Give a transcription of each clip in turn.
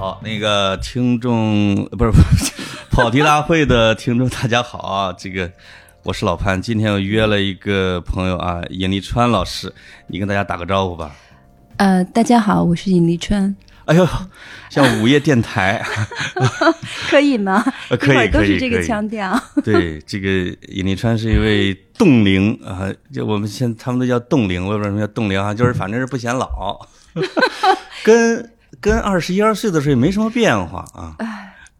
好，那个听众不是不是 跑题大会的听众，大家好啊！这个我是老潘，今天我约了一个朋友啊，尹立川老师，你跟大家打个招呼吧。呃，大家好，我是尹立川，哎呦，像午夜电台，可以吗？呃可以都是这个腔调。对，这个尹立川是一位冻龄啊，就我们现他们都叫冻龄，我也不知道什么叫冻龄啊，就是反正是不显老，跟跟二十一二岁的时候也没什么变化啊，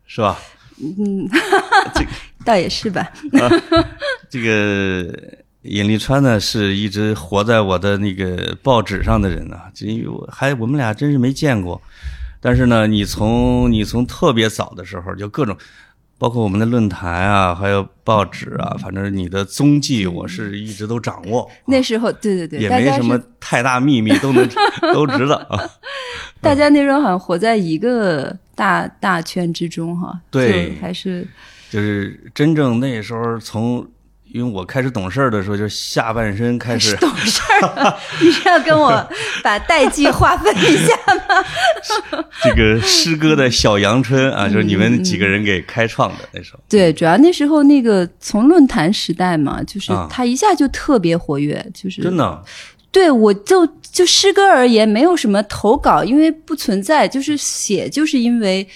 是吧？嗯 倒也是吧。这个尹立川呢，是一直活在我的那个报纸上的人啊，这因为我还我们俩真是没见过，但是呢，你从你从特别早的时候就各种，包括我们的论坛啊，还有报纸啊，反正你的踪迹我是一直都掌握，那时候，对对对，也没什么太大秘密，都能 都知道啊。大家那时候好像活在一个大大圈之中哈。对还是就是真正那时候从。因为我开始懂事儿的时候，就是下半身开始懂事儿。你是要跟我把代际划分一下吗？这个诗歌的小阳春啊，就是你们几个人给开创的那时候。对，主要那时候那个从论坛时代嘛，就是啊他一下就特别活跃，就是真的，对，我就就诗歌而言，没有什么投稿，因为不存在，就是写，就是因为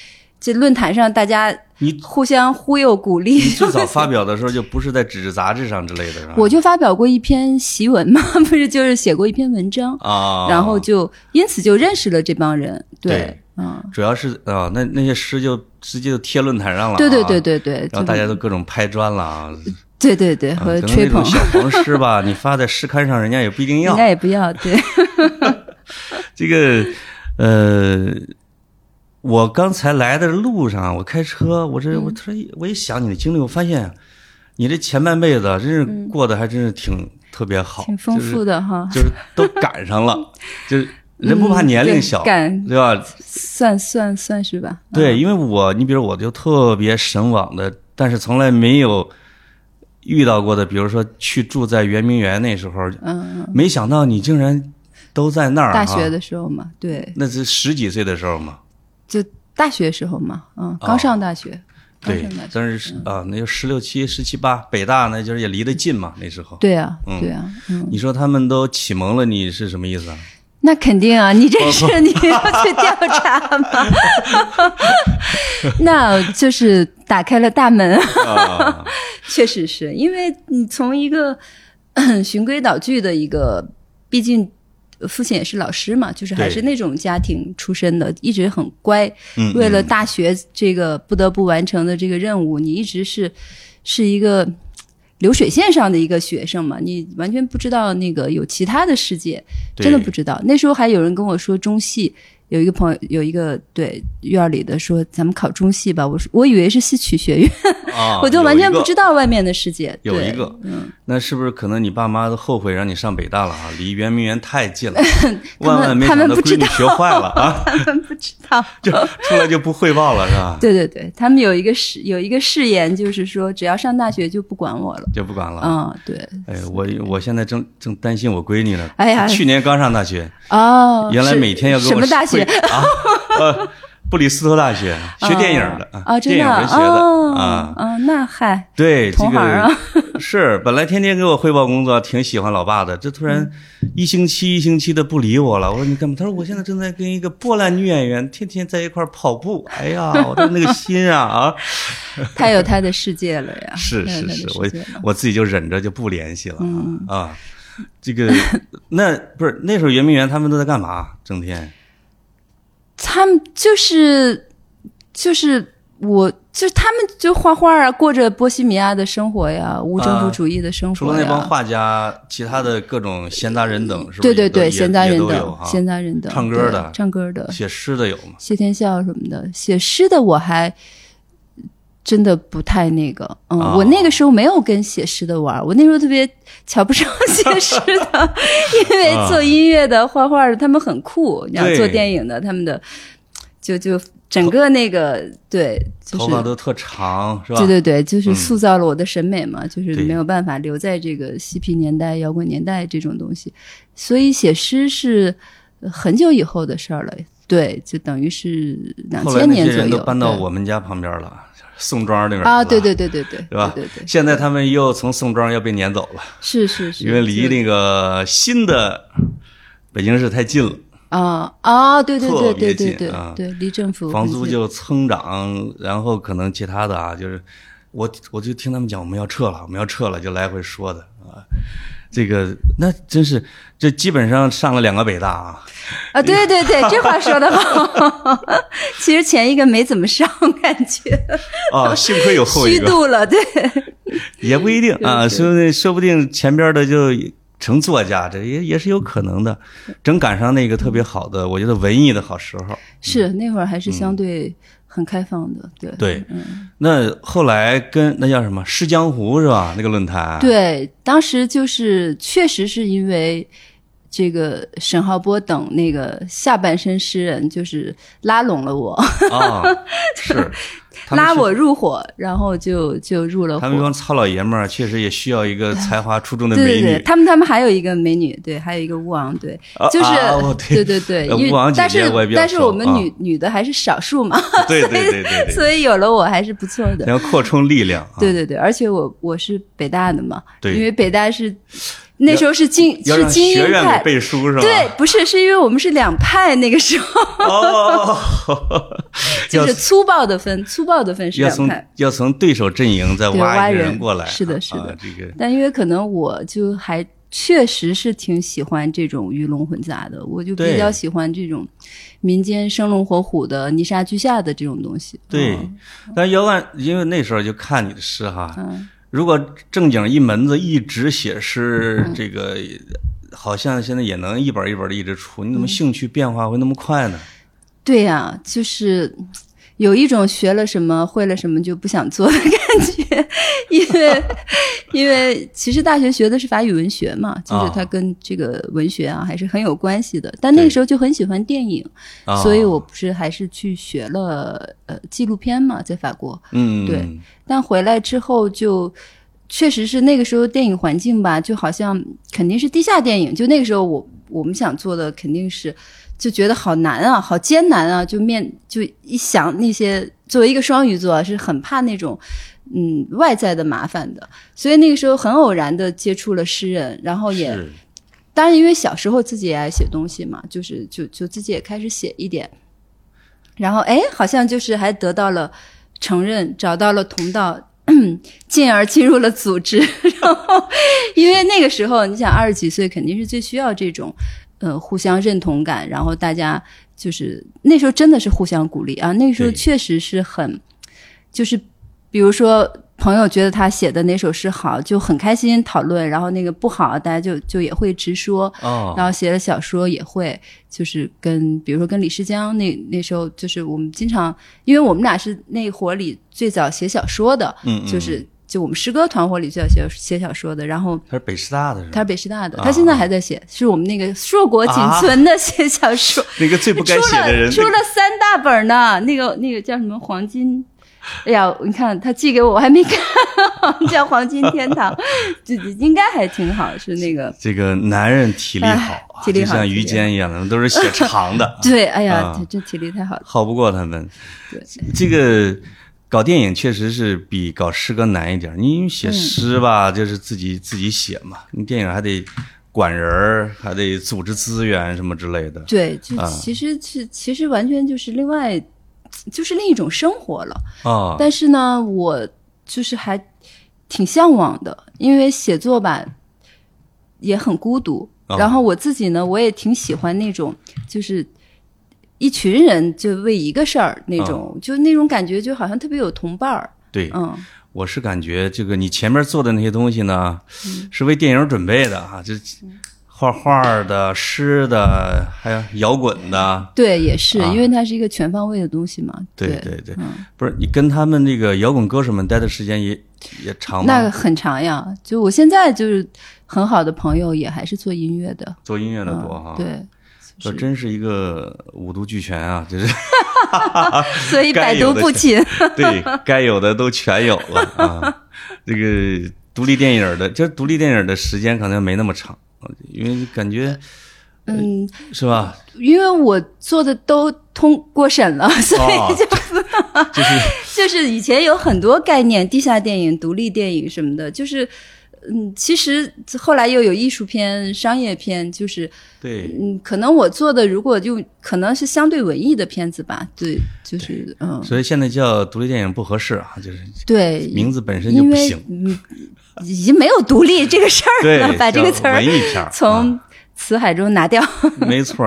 这论坛上大家你互相忽悠鼓励。你最早发表的时候就不是在纸质杂志上之类的？我就发表过一篇檄文嘛，不是就是写过一篇文章，啊，然后就因此就认识了这帮人。对，对嗯，主要是啊，那那些诗就直接就贴论坛上了，对对对，对对，然后大家都各种拍砖了啊，对对对啊和吹捧小 黄诗吧，你发在诗刊上，人家也不一定要人。家也不要，对，这个呃，我刚才来的路上，我开车，我这我突然我一想你的经历，我发现你这前半辈子啊真是过得还真是挺特别好，挺丰富的哈，就是，都赶上了，就是人不怕年龄小，嗯对赶对吧？算算算是吧。对，因为我你比如我就特别神往的，但是从来没有遇到过的，比如说去住在圆明园那时候，嗯，没想到你竟然都在那儿、啊。大学的时候嘛，对，那是十几岁的时候嘛。就大学时候嘛，嗯，刚上大学，刚对上大学，但是啊，那就十六七、十七八，北大那就是也离得近嘛，那时候。对啊，嗯对啊，嗯，你说他们都启蒙了你是什么意思啊？那肯定啊，你这是你要去调查吗？那就是打开了大门，啊，确实是因为你从一个 循规蹈矩的一个，毕竟。父亲也是老师嘛，就是还是那种家庭出身的，一直很乖。嗯，为了嗯大学这个不得不完成的这个任务，你一直是是一个流水线上的一个学生嘛，你完全不知道那个有其他的世界，真的不知道。那时候还有人跟我说中戏。有一个朋友，有一个对院儿里的说，咱们考中戏吧。我说，我以为是戏曲学院，啊，我就完全不知道。外面的世界。有一个嗯，那是不是可能你爸妈都后悔让你上北大了啊？离圆明园太近了，万万没他想到闺女学坏了啊，他们不知道。就出来就不汇报了是吧？对对对，他们有一个誓有一个誓言，就是说只要上大学就不管我了。就不管了。嗯，对。哎，我我现在正正担心我闺女呢。哎呀去年刚上大学，哦，原来每天要给我什么大学会？啊？呃，布里斯托大学 学电影的啊，电影文学的哦啊。啊，那嗨，对，这个是本来天天给我汇报工作，挺喜欢老爸的，这突然一星期一星期的不理我了。我说你干嘛？他说我现在正在跟一个波兰女演员天天在一块跑步。哎呀，我的那个心啊啊！他有他的世界了呀，是是是，我我自己就忍着就不联系了嗯啊。这个那不是那时候圆明园他们都在干嘛？整天他们就是就是我就是他们就画画啊，过着波西米亚的生活呀，无政府主义的生除活除。了那帮画家，其他的各种闲杂人等，是吧？对对对，闲杂人等，闲杂人等，唱歌的。唱歌的，写诗的有吗？谢天笑什么的，写诗的我还真的不太那个，嗯，哦我那个时候没有跟写诗的玩，我那时候特别瞧不上写诗的，因为做音乐的、画画的他们很酷，然后对做电影的他们的就就整个那个对，就是头发都特长，是吧？对对对，就是嗯塑造了我的审美嘛，就是没有办法留在这个嬉皮年代、摇滚年代这种东西，所以写诗是呃很久以后的事儿了。对，就等于是两后来千年左右。那些人都搬到我们家旁边了，宋庄那边啊，对对对对对对，是吧？对对对，现在他们又从宋庄要被撵走了，是是是，因为离那个新的北京市太近了，啊啊，对对特对别对对对对，离政府房租就蹭涨，然后可能其他的啊，就是我我就听他们讲我们要撤了，我们要撤了，就来回说的啊。这个那真是，这基本上上了两个北大啊，啊，对对对，这话说的好。其实前一个没怎么上，感觉啊，幸亏有后一个，虚度了，对也不一定啊，说不定说不定前边的就成作家，这也也是有可能的。正赶上那个特别好的，我觉得文艺的好时候。是那会儿还是相对很开放的，对对，嗯，那后来跟那叫什么《诗江湖》是吧？那个论坛，对，当时就是确实是因为。这个沈浩波等那个下半身诗人，就是拉拢了我，啊，是是拉我入伙，然后就就入了伙。他们这帮糙老爷们儿，确实也需要一个才华出众的 对对对。他们他们还有一个美女，对，还有一个吴昂，对，啊就是、对对对因为但是但是我们啊女、女的还是少数嘛，对对对 所以有了我还是不错的。然后扩充力量。啊对对对，而且我我是北大的嘛，对因为北大是那时候是精是精英学院派，背书是吧？对，不是是因为我们是两派，那个时候哦，就是粗暴的分，粗暴的分是要从两派。要从对手阵营再挖一个人过来。是的是的啊这个但因为可能我就还确实是挺喜欢这种鱼龙混杂的，我就比较喜欢这种民间生龙活虎的、泥沙俱下的这种东西。对嗯，但要万因为那时候就看你的诗哈，嗯如果正经一门子一直写诗，嗯这个好像现在也能一本一本的一直出，你嗯怎么兴趣变化会那么快呢？对呀、就是有一种学了什么会了什么就不想做的感觉，因为因为其实大学学的是法语文学嘛，就是它跟这个文学啊还是很有关系的。但那个时候就很喜欢电影，啊所以我不是还是去学了呃纪录片嘛，在法国。嗯，对但回来之后就。确实是那个时候电影环境吧，就好像肯定是地下电影。就那个时候我我们想做的肯定是，就觉得好难啊，好艰难啊。就面就一想那些，作为一个双鱼座啊，是很怕那种嗯外在的麻烦的。所以那个时候很偶然的接触了诗人，然后也当然因为小时候自己也爱写东西嘛，就是就就自己也开始写一点，然后哎，好像就是还得到了承认，找到了同道。进而进入了组织，然后因为那个时候，你想二十几岁，肯定是最需要这种呃互相认同感，然后大家就是那时候真的是互相鼓励啊，那个时候确实是很，就是比如说朋友觉得他写的哪首诗好，就很开心讨论，然后那个不好，大家就就也会直说，哦，然后写的小说也会，就是跟比如说跟李世江那那时候，就是我们经常，因为我们俩是那伙里最早写小说的，嗯嗯。就是就我们诗歌团伙里最早写写小说的，然后他是北师大的是吧？他是北师大的，啊他现在还在写，是我们那个硕果仅存的写小说，那个最不该出写的人，了出了三大本呢，那个那个叫什么黄金。哎呀，你看他寄给我，我还没看，叫《黄金天堂》，这应该还挺好，是那个。这个男人体力好啊，体力就像于坚一样的，都是写长的，对，哎呀，啊他这体力太好了。好不过他们。对，这个搞电影确实是比搞诗歌难一点。你写诗吧，就是自己自己写嘛，你电影还得管人儿，还得组织资源什么之类的。对，就啊其实是、其实完全就是另外，就是另一种生活了。啊，但是呢，我就是还挺向往的，因为写作吧也很孤独。哦然后我自己呢，我也挺喜欢那种就是。一群人就为一个事儿那种，就那种感觉，就好像特别有同伴儿。对，嗯，我是感觉这个你前面做的那些东西呢，嗯是为电影准备的啊，就画画的、诗的，还有摇滚的。对，也是，啊因为它是一个全方位的东西嘛。对对对不是你跟他们那个摇滚歌手们待的时间也也长吗？那个很长呀。就我现在就是很好的朋友，也还是做音乐的。做音乐的多哈、嗯，对，这真是一个五毒俱全啊，就是 所以百毒不侵。对该有的都全有了啊。这个独立电影的，这独立电影的时间可能没那么长，因为感觉嗯，是吧？因为我做的都通过审了，所哦以就就是就是以前有很多概念，地下电影、独立电影什么的，就是。嗯，其实后来又有艺术片、商业片，就是对，嗯，可能我做的如果就可能是相对文艺的片子吧，对，就是嗯，所以现在叫独立电影不合适啊，就是对，名字本身就不行。嗯，已经没有独立这个事儿对了，，把这个词儿从啊词海中拿掉。没错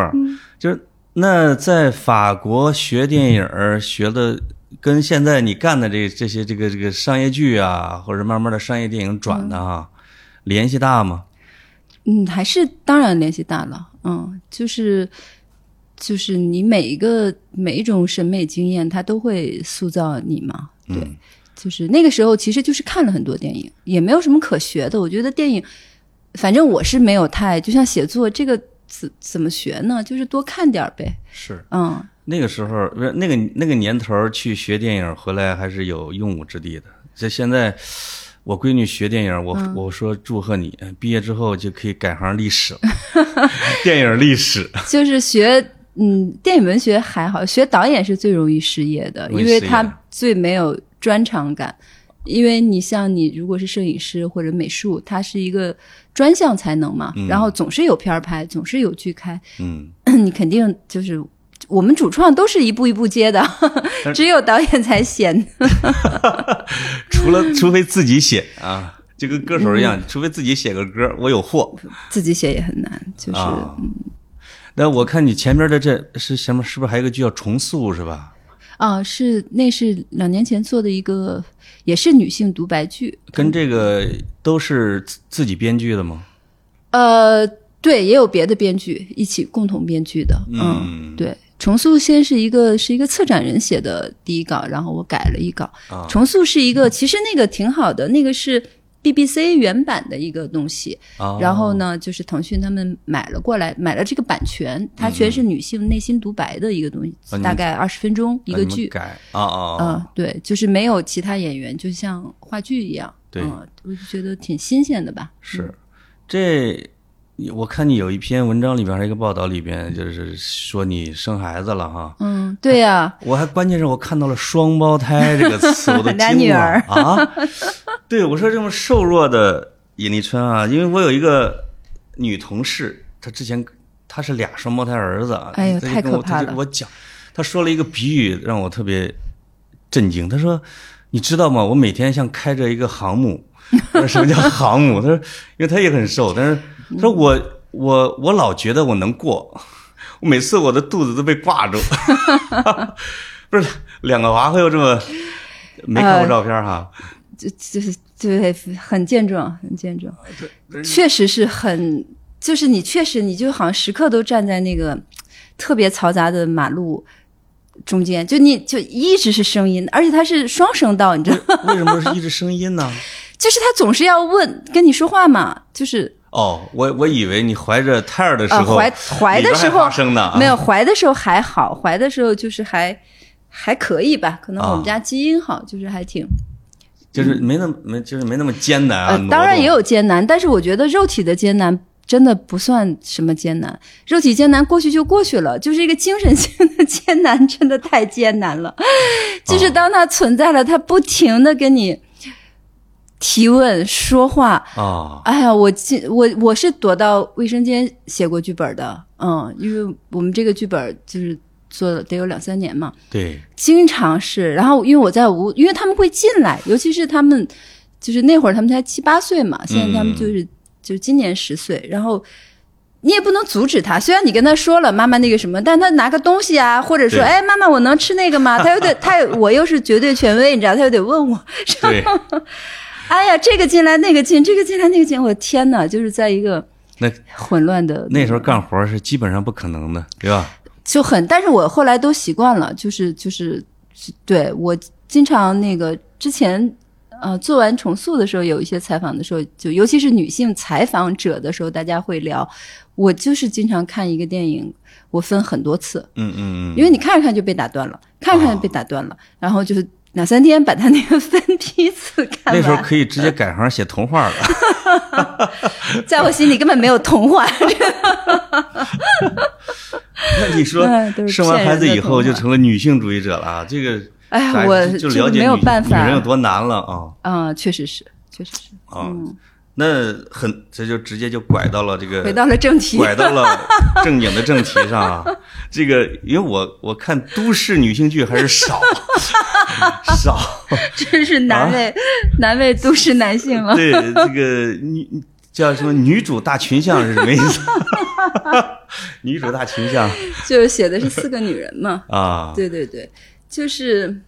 就是那在法国学电影学的，跟现在你干的这这些这个这个商业剧啊，或者慢慢的商业电影转的哈，联系大吗？嗯，还是当然联系大了，嗯，就是就是你每一个每一种审美经验，它都会塑造你嘛，对，嗯就是那个时候其实就是看了很多电影，也没有什么可学的。我觉得电影，反正我是没有太，就像写作这个怎怎么学呢？就是多看点儿呗，是。嗯，那个时候，不是那个那个年头去学电影回来还是有用武之地的。这现在我闺女学电影，我、嗯我说祝贺你，毕业之后就可以改行历史了，电影历史。就是学。嗯，电影文学还好，学导演是最容易失业的，因为他最没有专长感。因为你像你如果是摄影师或者美术，它是一个专项才能嘛，然后总是有片儿拍，总是有剧开，嗯，你肯定就是我们主创都是一步一步接的，只有导演才闲。除了除非自己写啊，就跟歌手一嗯样，除非自己写个歌，我有货自己写也很难，就是、啊。那我看你前边的这是什么？是不是还有个剧叫《重塑》是吧？啊，是那是两年前做的一个，也是女性独白剧，跟这个都是自自己编剧的吗？呃，对，也有别的编剧一起共同编剧的，嗯对。重塑先是一个是一个策展人写的第一稿，然后我改了一稿。啊重塑是一个，其实那个挺好的，那个是 BBC 原版的一个东西。啊，然后呢，就是腾讯他们买了过来，买了这个版权，它全是女性内心独白的一个东西，大概二十分钟一一个剧。改啊啊嗯、啊！对，就是没有其他演员，就像话剧一样。对嗯，我就觉得挺新鲜的吧。是这，我看你有一篇文章里边还有一个报道里边，就是说你生孩子了哈。嗯，对呀、我还关键是我看到了“双胞胎”这个词，我都 俩惊了女儿啊！对，我说这么瘦弱的尹丽春啊，因为我有一个女同事，她之前她是俩双胞胎儿子啊，哎呦太她就跟我她就可怕了我讲，她说了一个比喻让我特别震惊。她说：“你知道吗？我每天像开着一个航母。”什么叫航母？她说，因为她也很瘦，但是她说我我我老觉得我能过，我每次我的肚子都被挂住。不是两个娃会有这么没看过照片哈？就就是对，很健壮，很健壮，确实是很，就是你确实你就好像时刻都站在那个特别嘈杂的马路中间，就你就一直是声音，而且它是双声道，你知道吗？为什么是一直声音呢？就是他总是要问跟你说话嘛，就是哦，我我以为你怀着胎儿的时啊，候，怀怀的时候没有怀的时候还好，怀的时候就是还还可以吧，可能我啊们家基因好，就是还挺就是没那么没就是没那么艰难啊。呃，当然也有艰难，但是我觉得肉体的艰难真的不算什么艰难，肉体艰难过去就过去了，就是一个精神性的 艰难，真的太艰难了。就是当它存在了，它不停的跟你提问说话。啊。哎呀，我进我我是躲到卫生间写过剧本的，嗯，因为我们这个剧本就是做了得有两三年嘛，对。经常是，然后因为我在屋，因为他们会进来，尤其是他们，就是那会儿他们才七八岁嘛，现在他们就是、就是今年十岁，然后你也不能阻止他，虽然你跟他说了妈妈那个什么，但他拿个东西啊，或者说哎妈妈我能吃那个吗？他又得他有我又是绝对权威，你知道，他又得问我，对，哎呀这个进来那个进，这个进来那个进，我的天哪，就是在一个那混乱的那时候干活是基本上不可能的，对吧？就很，但是我后来都习惯了，就是就是，对我经常那个之前呃做完重塑的时候，有一些采访的时候，就尤其是女性采访者的时候，大家会聊，我就是经常看一个电影，我分很多次，嗯嗯嗯，因为你看着看就被打断了，看着看就被打断了，然后就是两三天把他那个分批次看完。那时候可以直接改行写童话了。在我心里根本没有童话。那你说生完孩子以后就成了女性主义者了啊？这个哎呀咱我就了解没有办法女人有多难了啊嗯，确实是，确实是。啊！那很这就直接就拐到了这个回到了正题，拐到了 正经的正题上啊。这个因为我我看都市女性剧还是少 少，真是难为、难为都市男性了。对这个女叫什么女主大群像是什么意思？女主大群像就是写的是四个女人嘛。啊，对对对，就是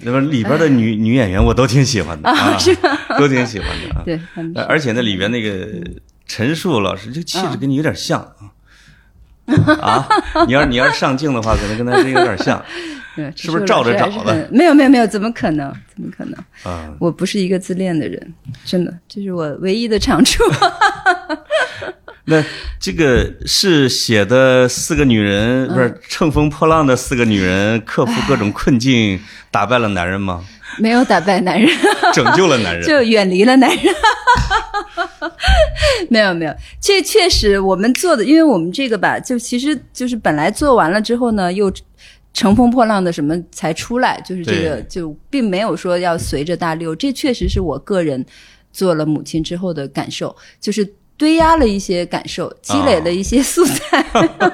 那么里边的女女演员我都挺喜欢的啊，都挺喜欢的啊。对，而且那里边那个陈数老师，这气质跟你有点像啊。啊，你要你要是上镜的话，可能跟他真有点像 对是不是照着找的？没有没有没有，怎么可能？怎么可能？啊。我不是一个自恋的人，真的，这是我唯一的长处。那这个是写的四个女人，不是乘风破浪的四个女人，克服各种困境，打败了男人吗？没有打败男人，拯救了男人。就远离了男人。没 有没有，这确实我们做的，因为我们这个吧，就其实就是本来做完了之后呢，又乘风破浪的什么才出来，就是这个就并没有说要随着大流，这确实是我个人做了母亲之后的感受，就是堆压了一些感受，积累了一些素材，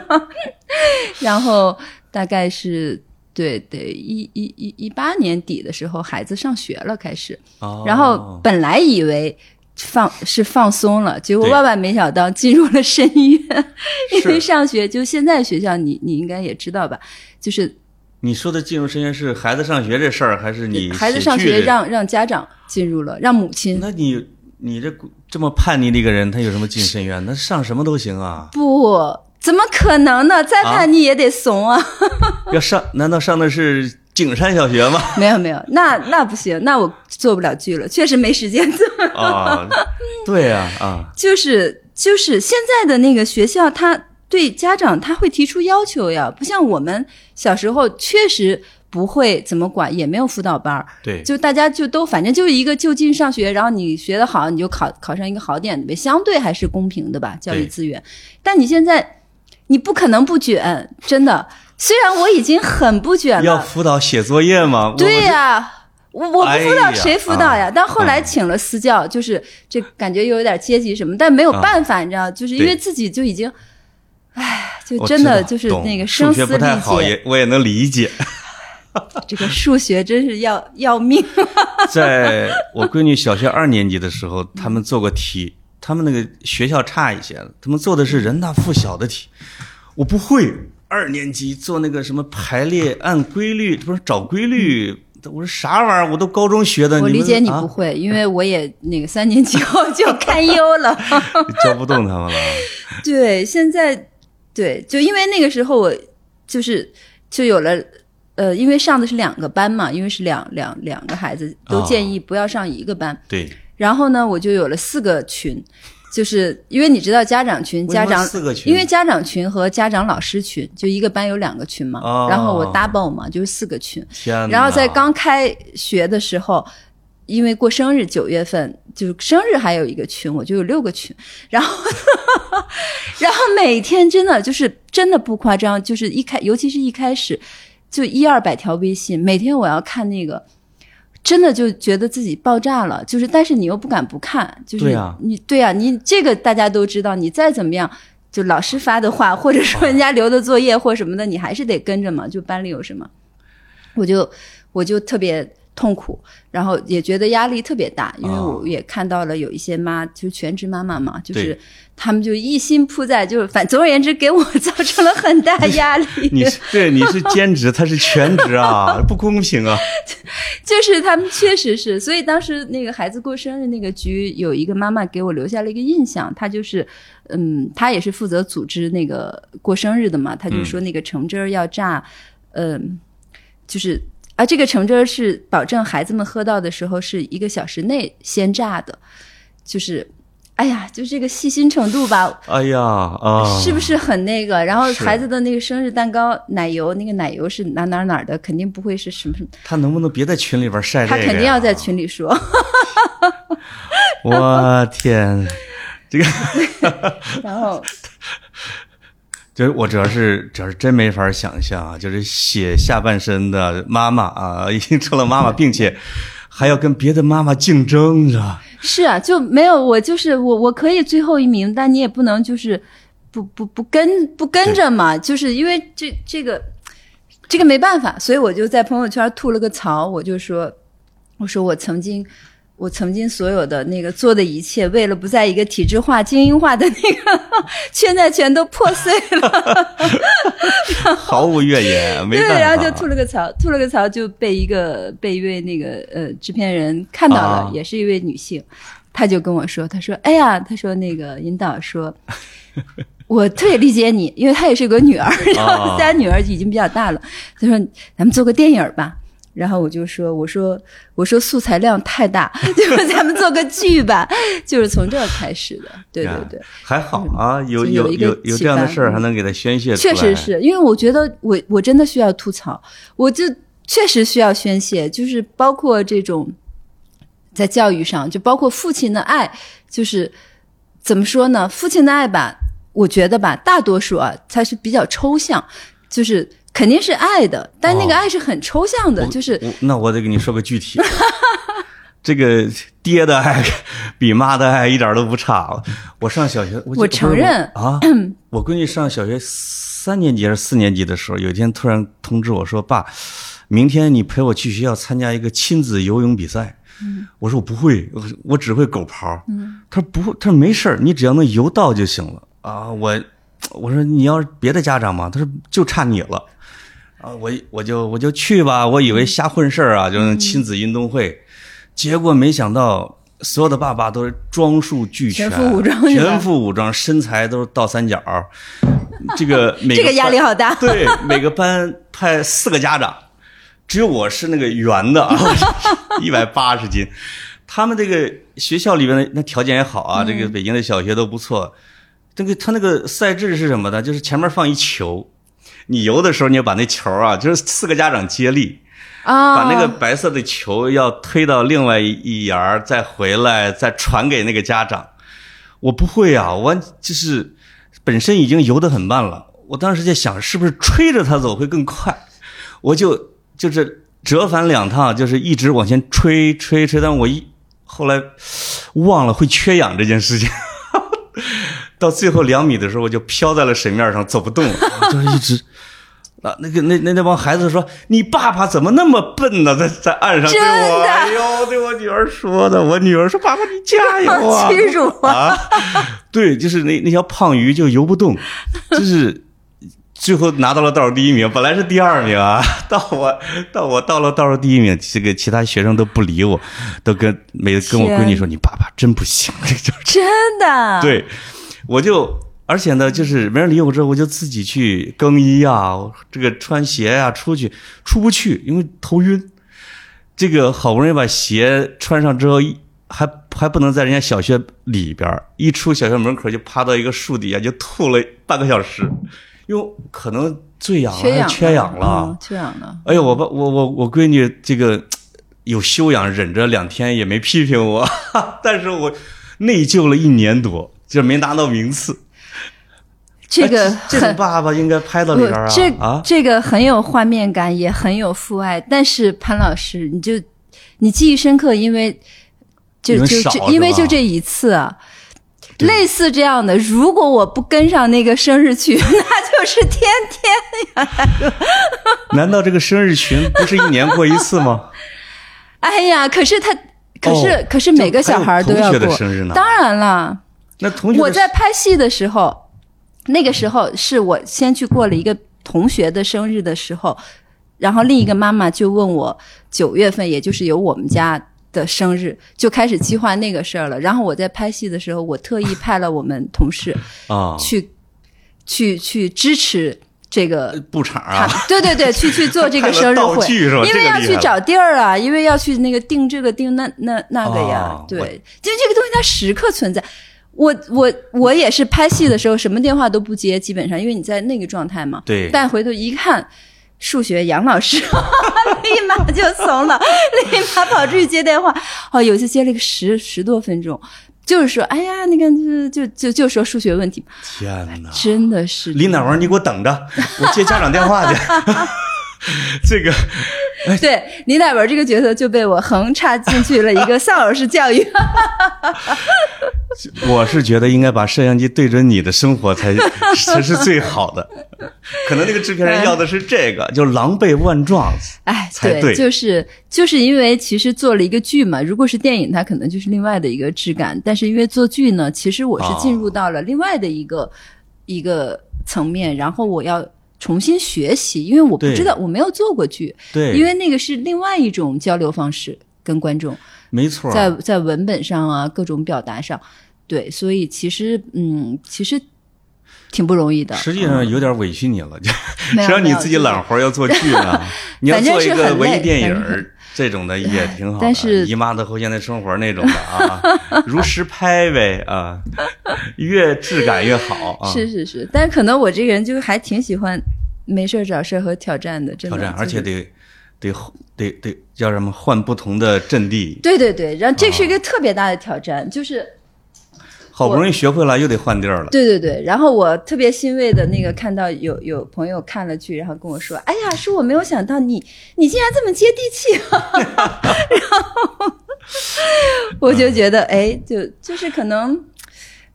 然后大概是。对对，一一一一八年底的时候，孩子上学了，开始，哦。然后本来以为放是放松了，结果万万没想到进入了深渊，因为上学就现在学校你你应该也知道吧，就是你说的进入深渊是孩子上学这事儿，还是你孩子上？学让让家长进入了，让母亲那你你这这么叛逆的一个人，他有什么进深渊？那上什么都行啊。不怎么可能呢？再啊叛逆也得怂啊！要上，难道上的是景山小学吗？没有没有，那那不行，那我做不了剧了，确实没时间做。啊，对呀啊 就是就是现在的那个学校，他对家长他会提出要求呀，不像我们小时候确实不会怎么管，也没有辅导班儿，对，就大家就都反正就是一个就近上学，然后你学得好，你就考考上一个好点的呗，相对还是公平的吧，教育资源。但你现在你不可能不卷，真的。虽然我已经很不卷了，要辅导写作业吗？对呀、我我不哎辅导呀谁辅导呀？啊但后来嗯请了私教，就是这感觉又有点阶级什么，但没有办法，你知道，就是因为自己就已经，唉，就真的就是那个数学声嘶力不太好，竭，也我也能理解。这个数学真是要要命。在我闺女小学二年级的时候，他们做过题，他们那个学校差一些，他们做的是人大附小的题，我不会。二年级做那个什么排列按规律，不是找规律，我说啥玩意儿？我都高中学的，我理解你啊不会，因为我也那个三年级后就堪忧 了。教不动他们了。对，现在对，就因为那个时候我就是就有了。呃，因为上的是两个班嘛，因为是两两两个孩子，都哦建议不要上一个班。对，然后呢，我就有了四个群，就是因为你知道家长群、家长四个群因为家长群和家长老师群，就一个班有两个群嘛。哦然后我 double 嘛，就是四个群。天！然后在刚开学的时候，因为过生日九月份，就是生日还有一个群，我就有六个群。然后，然后每天真的就是真的不夸张，就是一开，尤其是一开始就一二百条微信，每天我要看那个。真的就觉得自己爆炸了，就是，但是你又不敢不看，就是对啊你对啊，你这个大家都知道，你再怎么样，就老师发的话，或者说人家留的作业或什么的，你还是得跟着嘛。就班里有什么，我就我就特别痛苦，然后也觉得压力特别大，因为我也看到了有一些妈，就是全职妈妈嘛，就是他们就一心扑在，就是反总而言之，给我造成了很大压力。你是对你是兼职，他是全职啊，不公平啊！就是他们确实是，所以当时那个孩子过生日那个局，有一个妈妈给我留下了一个印象，她就是，嗯，她也是负责组织那个过生日的嘛，她就说那个橙汁儿要榨，嗯、就是啊，这个橙汁儿是保证孩子们喝到的时候是一个小时内鲜榨的，就是。哎呀，就这个细心程度吧，哎呀啊，是不是很那个？然后孩子的那个生日蛋糕奶油，那个奶油是哪哪哪儿的，肯定不会是什么什么，他能不能别在群里边晒这他？肯定要在群里说。我天，这个然后就是我主要是主要是真没法想象啊，就是写下半身的妈妈啊，已经成了妈妈，并且还要跟别的妈妈竞争，是吧？是啊，就没有我就是我我可以最后一名，但你也不能就是不不不跟不跟着嘛，就是因为这这个这个没办法，所以我就在朋友圈吐了个槽，我就说我说我曾经。我曾经所有的那个做的一切，为了不在一个体制化、精英化的那个现在全都破碎了。毫无怨言，没对，办法。然后就吐了个槽，吐了个槽就被一个被一位那个呃制片人看到了，啊也是一位女性，她就跟我说，她说：“哎呀，她说那个引导说，我特别理解你，因为她也是有个女儿，然后啊虽然女儿已经比较大了，她说咱们做个电影吧。”然后我就说：“我说我说素材量太大，就是咱们做个剧吧。”就是从这儿开始的，对对对。还好啊，有有有有这样的事儿，还能给他宣泄出来。确实是因为我觉得我我真的需要吐槽，我就确实需要宣泄，就是包括这种在教育上，就包括父亲的爱，就是怎么说呢？父亲的爱吧，我觉得吧，大多数啊，它是比较抽象，就是肯定是爱的，但那个哦爱是很抽象的，就是我那我得给你说个具体。这个爹的爱比妈的爱一点都不差。我上小学，我我承认啊，我闺女上小学三年级还是四年级的时候，有一天突然通知我说：“爸，明天你陪我去学校参加一个亲子游泳比赛。”我说我不会，我我只会狗刨。嗯他说不会，他说没事儿，你只要能游到就行了啊。我我说你要是别的家长嘛？他说就差你了。啊，我我就我就去吧，我以为瞎混事儿啊，就是亲子运动会，结果没想到所有的爸爸都是装束俱全，全副武装全副武装，身材都是倒三角，这个 每这个压班力好大。对，每个班派四个家长，只有我是那个圆的，一百八十斤。他们这个学校里边的那条件也好啊，这个北京的小学都不错。这个他那个赛制是什么呢？就是前面放一球，你游的时候你要把那球啊，就是四个家长接力，啊，把那个白色的球要推到另外一沿儿，再回来，再传给那个家长。我不会啊，我就是本身已经游得很慢了。我当时在想，是不是吹着它走会更快？我就就是折返两趟，就是一直往前吹吹吹，但我一后来忘了会缺氧这件事情。到最后两米的时候，我就飘在了水面上，走不动了，就是一直。啊，那个那那那帮孩子说：“你爸爸怎么那么笨呢？在在岸上对我，真的哎呦，对我女儿说的。我女儿说：‘爸爸，你加油啊！’屈辱啊！啊，对，就是那那条胖鱼就游不动，就是最后拿到了倒数第一名，本来是第二名啊，到我到我到了倒数第一名，这个其他学生都不理我，都跟每跟我闺女说：“你爸爸真不行。”这就是真的，对，我就而且呢，就是没人理我之后，我就自己去更衣啊，这个穿鞋呀、出去出不去，因为头晕。这个好不容易把鞋穿上之后，还还不能在人家小学里边儿，一出小学门口就趴到一个树底下就吐了半个小时，因为可能醉氧了，缺氧还缺氧了。嗯缺氧了。哎呦，我把我我我闺女这个有修养，忍着两天也没批评我，但是我内疚了一年多，就没拿到名次。这个哎这个爸爸应该拍到里边啊这啊！这个很有画面感，也很有父爱。但是潘老师，你就你记忆深刻，因为就就这因为就这一次啊。类似这样的，如果我不跟上那个生日群，那就是天天呀。难道这个生日群不是一年过一次吗？哎呀，可是他，可是、哦可是每个小孩都要过的生日呢。当然了，那同学我在拍戏的时候，那个时候是我先去过了一个同学的生日的时候，然后另一个妈妈就问我九月份，也就是有我们家的生日，就开始计划那个事儿了。然后我在拍戏的时候，我特意派了我们同事啊去、去去支持这个布场啊，对对对，去去做这个生日会，因为要去找地儿啊，因为要去那个定这个定那那那个呀，对，就这个东西它时刻存在。我我我也是拍戏的时候什么电话都不接，基本上因为你在那个状态嘛。对但回头一看，数学杨老师 立马就怂了，立马跑出去接电话。哦，有一次接了个十十多分钟，就是说，哎呀，那个就就就就说数学问题，天哪！真的是李乃文，你给我等着，我接家长电话去。这个对李乃文这个角色就被我横插进去了一个丧偶式教育。我是觉得应该把摄像机对准你的生活才 才是最好的。可能那个制片人要的是这个，就狼狈万状。哎，才对就是就是因为其实做了一个剧嘛，如果是电影，它可能就是另外的一个质感。但是因为做剧呢，其实我是进入到了另外的一个、一个层面，然后我要重新学习，因为我不知道，我没有做过剧，对，因为那个是另外一种交流方式，跟观众没错，在在文本上啊，各种表达上，对，所以其实嗯，其实挺不容易的。实际上有点委屈你了，就谁 让你自己揽活要做剧呢？你要做一个文艺电影儿这种的也挺好的，但是姨妈的后现代生活那种的啊，如实拍呗啊，越质感越好啊。是是是，但可能我这个人就还挺喜欢没事找事和挑战的，真的。挑战，而且得得得得叫什么？换不同的阵地，对对对，然后这是一个啊特别大的挑战，就是好不容易学会了，又得换地儿了。对对对。然后我特别欣慰的那个看到有有朋友看了剧，然后跟我说：“哎呀，是我没有想到你你竟然这么接地气。”然后我就觉得，哎，就就是可能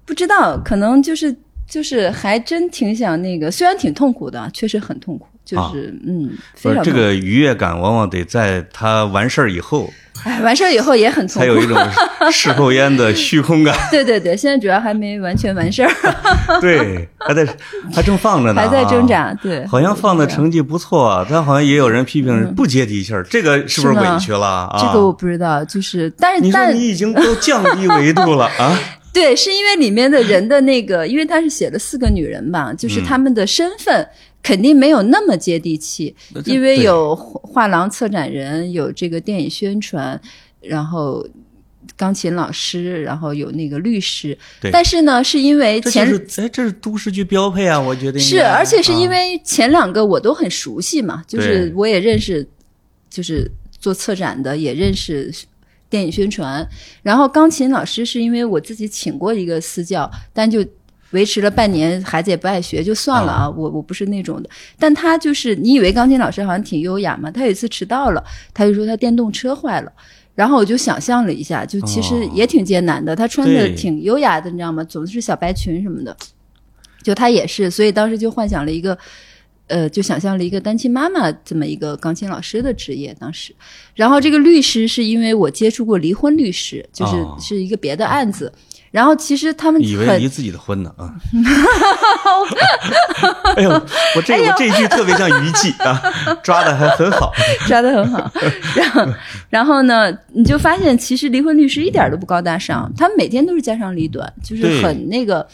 不知道，可能就是就是还真挺想那个，虽然挺痛苦的，确实很痛苦，就是、嗯，不是这个愉悦感，往往得在他完事儿以后，哎，完事儿以后也很痛苦。才有一种 事后烟的虚空感。对对对，现在主要还没完全完事儿，对，还在还正放着呢，还在挣啊。扎。对，好像放的成绩不错，但好像也有人批评不接地气儿，这个是不是委屈了啊？这个我不知道，就是但是你说但你已经都降低维度了啊？对，是因为里面的人的那个，因为他是写了四个女人嘛，就是他们的身份肯定没有那么接地气，因为有画廊策展人，有这个电影宣传，然后。钢琴老师，然后有那个律师，对。但是呢，是因为这前就是哎，这是都市剧标配啊，我觉得是，而且是因啊为前两个我都很熟悉嘛，就是我也认识，就是做策展的，也认识电影宣传。然后钢琴老师是因为我自己请过一个私教，但就维持了半年，孩子也不爱学，就算了啊。我我不是那种的，但他就是你以为钢琴老师好像挺优雅嘛，他有一次迟到了，他就说他电动车坏了。然后我就想象了一下，就其实哦也挺艰难的。他穿的挺优雅的，你知道吗？总是小白裙什么的。就他也是，所以当时就幻想了一个，呃，就想象了一个单亲妈妈这么一个钢琴老师的职业。当时，然后这个律师是因为我接触过离婚律师，就是哦是一个别的案子。然后其实他们以为离自己的婚呢啊！哎呦，我这我这一句特别像娱记啊，抓的还很好。抓的很好。然后，然后呢，你就发现其实离婚律师一点都不高大上，他们每天都是家长里短，就是对很那个，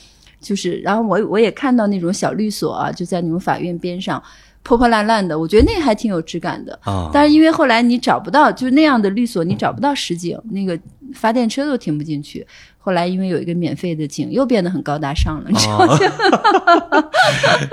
就是。然后我我也看到那种小律所啊，就在你们法院边上。破破烂烂的，我觉得那个还挺有质感的啊但是因为后来你找不到，就那样的律所，你找不到实景，那个发电车都停不进去。后来因为有一个免费的景，又变得很高大上了，你知道吗？啊，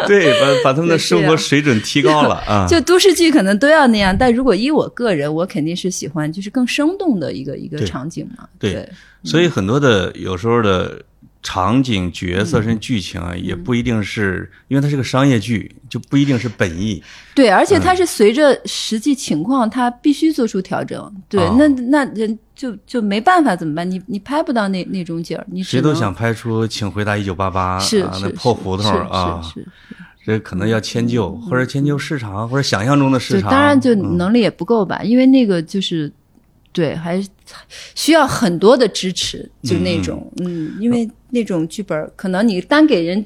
对，把把他们的生活水准提高了啊！就都市剧可能都要那样，但如果依我个人，我肯定是喜欢就是更生动的一个一个场景嘛。对对所以很多的有时候的场景、角色甚至剧情啊，嗯也不一定是因为它是个商业剧，就不一定是本意。对，而且嗯它是随着实际情况，它必须做出调整。对，哦那那人就就没办法怎么办？你你拍不到那那种景儿，你谁都想拍出《请回答一九八八》啊，是是那破胡同啊，是是是这可能要迁就，或者迁就市场，或者想象中的市场。当然就嗯能力也不够吧，因为那个就是。对，还是需要很多的支持，就那种，嗯因为那种剧本儿，可能你单给人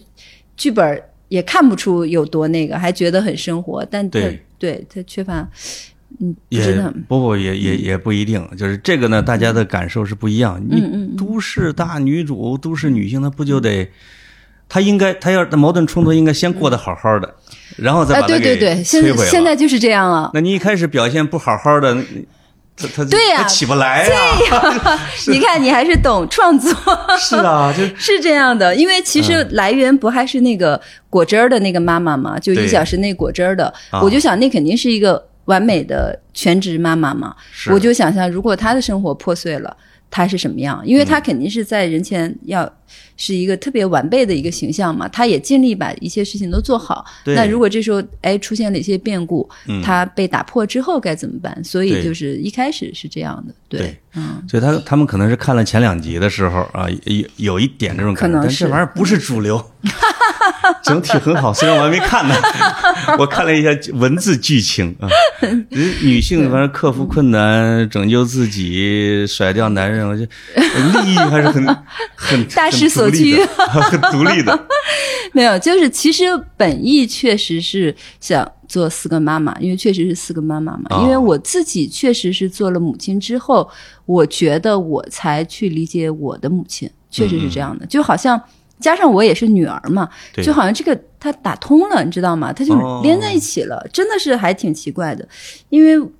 剧本儿也看不出有多那个，还觉得很生活，但对。对他缺乏，嗯，不也不不也也也不一定，就是这个呢，大家的感受是不一样。你都市大女主、都市女性，她不就得，她应该，她要矛盾冲突应该先过得好好的，然后再啊，把它给对对对，现在。现在就是这样啊，那你一开始表现不好好的，他他对呀他起不来呀。你看，你还是懂创作，是啊，就是这样的。因为其实来源不还是那个果汁儿的那个妈妈嘛，就一小时那果汁儿的，啊我就想那肯定是一个完美的全职妈妈嘛。是我就想象，如果她的生活破碎了，她是什么样？因为嗯她肯定是在人前要是一个特别完备的一个形象嘛，他也尽力把一些事情都做好。对那如果这时候哎出现了一些变故，嗯她被打破之后该怎么办？所以就是一开始是这样的，对，对嗯。所以他他们可能是看了前两集的时候啊，有有一点这种感觉，可能是但这玩意儿不是主流，整体很好。虽然我还没看呢，我看了一下文字剧情啊，人女性反正克服困难、拯救自己、甩掉男人，我觉得利益还是很很 大势所趋 很独立的。没有，就是其实本意确实是想做四个妈妈，因为确实是四个妈妈嘛。哦因为我自己确实是做了母亲之后，我觉得我才去理解我的母亲，确实是这样的。就好像加上我也是女儿嘛，就好像这个它打通了，你知道吗？它就哦连在一起了，真的是还挺奇怪的。因为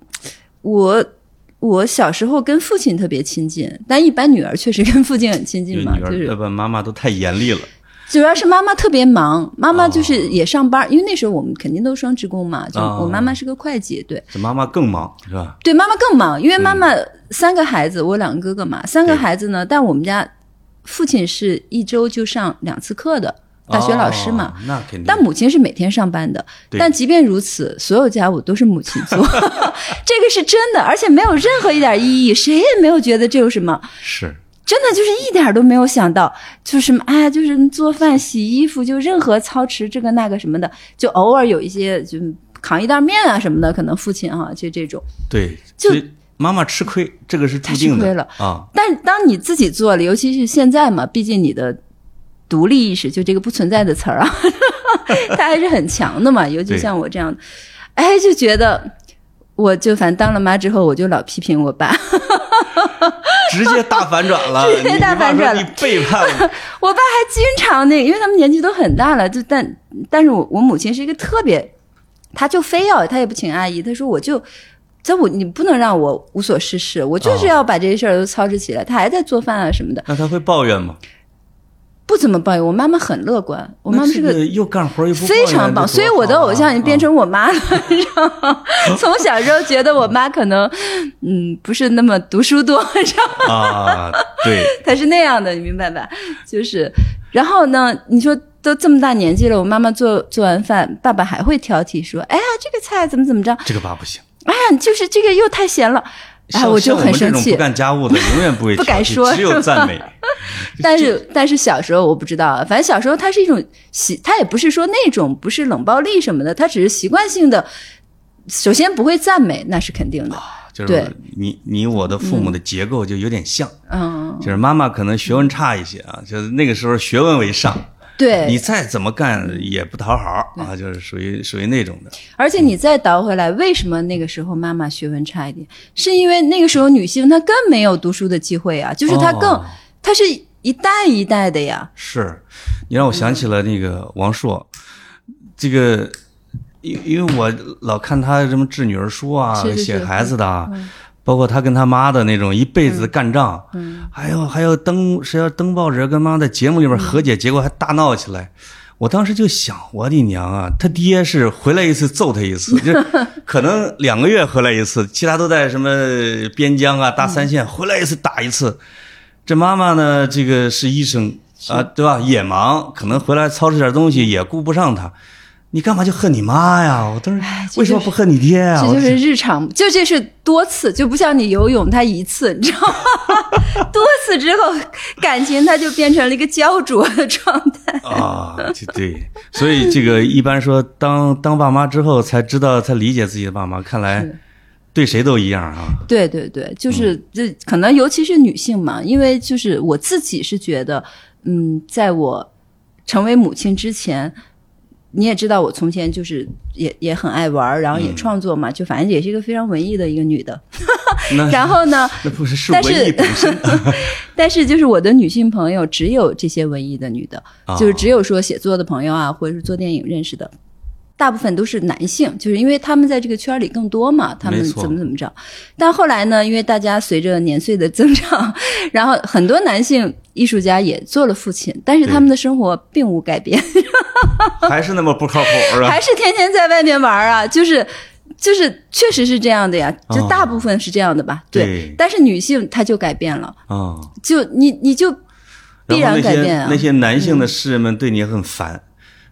我我小时候跟父亲特别亲近，但一般女儿确实跟父亲很亲近嘛，就是儿要不妈妈都太严厉了。主要是妈妈特别忙，妈妈就是哦也上班，因为那时候我们肯定都双职工嘛，就哦。我妈妈是个会计，对。这妈妈更忙是吧？对，妈妈更忙，因为妈妈三个孩子，我两个哥哥嘛，三个孩子呢，但我们家父亲是一周就上两次课的大学老师嘛，哦，那肯定。但母亲是每天上班的，对但即便如此，所有家务都是母亲做，这个是真的，而且没有任何一点意义，谁也没有觉得这有什么。是真的就是一点儿都没有想到，就是什么，哎呀，就是做饭、洗衣服，就任何操持这个那个什么的，就偶尔有一些就扛一袋面啊什么的，可能父亲哈、就这种。对，就妈妈吃亏，这个是注定的她吃亏了啊。但当你自己做了，尤其是现在嘛，毕竟你的独立意识就这个不存在的词儿啊，他还是很强的嘛。尤其像我这样，哎，就觉得我就反正当了妈之后，我就老批评我爸。直接大反转了，直接大反转了背叛了，我爸还经常那个，因为他们年纪都很大了，就但但是我我母亲是一个特别，他就非要他也不请阿姨，他说我就。这我你不能让我无所事事，我就是哦要把这些事儿都操持起来。他还在做饭啊什么的，那他会抱怨吗？不怎么抱怨。我妈妈很乐观，我妈妈是个那这个又干活又非常棒，所以我的偶像已经变成成我妈了，你知道吗？从小时候觉得我妈可能，嗯，不是那么读书多，你知道吗？啊，对，她是那样的，你明白吧？就是，然后呢，你说都这么大年纪了，我妈妈做做完饭，爸爸还会挑剔说，哎呀，这个菜怎么怎么着？这个爸不行。哎呀，就是这个又太咸了，哎，我就很生气种不。干家务的，永远不会 不敢说只有赞美。但是但是小时候我不知道啊，反正小时候他是一种习，他也不是说那种不是冷暴力什么的，他只是习惯性的。首先不会赞美，那是肯定的。就是对你你我的父母的结构就有点像，嗯，就是妈妈可能学问差一些啊，就是那个时候学问为上，对。你再怎么干也不讨好啊，就是属于属于那种的。而且你再倒回来，为什么那个时候妈妈学问差一点？是因为那个时候女性她更没有读书的机会啊，就是她更，哦她是一代一代的呀。是，你让我想起了那个王朔，这个，因因为我老看他什么治女儿书啊，写孩子的啊，包括他跟他妈的那种一辈子干仗，嗯，还有还有登谁要登报纸跟妈在节目里边和解，结果还大闹起来。我当时就想，我的娘啊！他爹是回来一次揍他一次，就可能两个月回来一次，其他都在什么边疆啊、大三线，回来一次打一次。这妈妈呢，这个是医生啊，对吧？也忙，可能回来操持点东西也顾不上他。你干嘛就恨你妈呀？我当时哎这就是为什么不恨你爹啊？这就是日常，就这是多次，就不像你游泳，他一次，你知道吗？多次之后，感情它就变成了一个焦灼的状态。啊，对，所以这个一般说当当爸妈之后才知道才理解自己的爸妈，看来对谁都一样啊。对对对，就是这可能尤其是女性嘛，因为就是我自己是觉得，嗯，在我成为母亲之前。你也知道，我从前就是也也很爱玩，然后也创作嘛，就反正也是一个非常文艺的一个女的。那 然后呢，那不是是但是文艺本身 但是就是我的女性朋友只有这些文艺的女的，啊就是只有说写作的朋友啊，或者是做电影认识的，大部分都是男性，就是因为他们在这个圈里更多嘛，他们怎么怎么着。但后来呢，因为大家随着年岁的增长，然后很多男性艺术家也做了父亲，但是他们的生活并无改变，还是那么不靠谱是吧？还是天天在外面玩啊，就是。就是确实是这样的呀，就哦大部分是这样的吧，对但是女性她就改变了，啊，就你你就必然改变啊。那些男性的诗人们对你很烦，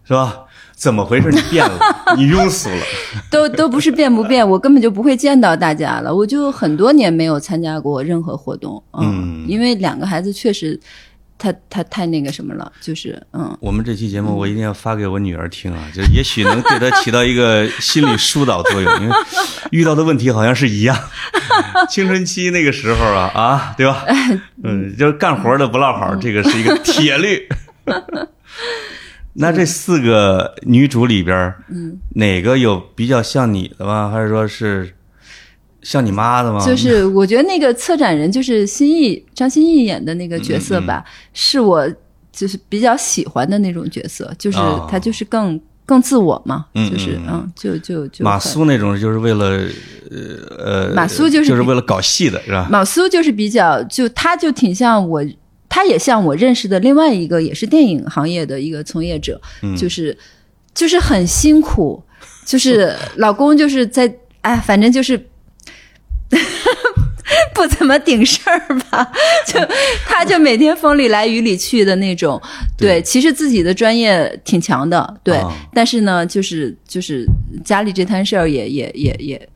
是吧？怎么回事？你变了，你庸俗了。都都不是变不变，我根本就不会见到大家了。我就很多年没有参加过任何活动，嗯因为两个孩子确实，他他太那个什么了，就是嗯，我们这期节目我一定要发给我女儿听啊，就是也许能对她起到一个心理疏导作用，因为遇到的问题好像是一样。青春期那个时候啊啊，对吧？嗯，就是干活的不落好，这个是一个铁律。那这四个女主里边，嗯，哪个有比较像你的吗？还是说是像你妈的吗？就是我觉得那个策展人就是新艺张歆艺演的那个角色吧，是我就是比较喜欢的那种角色，就是哦他就是更。更自我嘛，嗯就是嗯嗯，就就就马苏那种，就是为了呃呃，马苏就是就是为了搞戏的，是吧？马苏就是比较，就他就挺像我，他也像我认识的另外一个也是电影行业的一个从业者，嗯就是就是很辛苦，就是老公就是在哎，反正就是。不怎么顶事儿吧，就他就每天风里来雨里去的那种。对对，其实自己的专业挺强的，对，啊但是呢，就是就是家里这摊事儿也也也也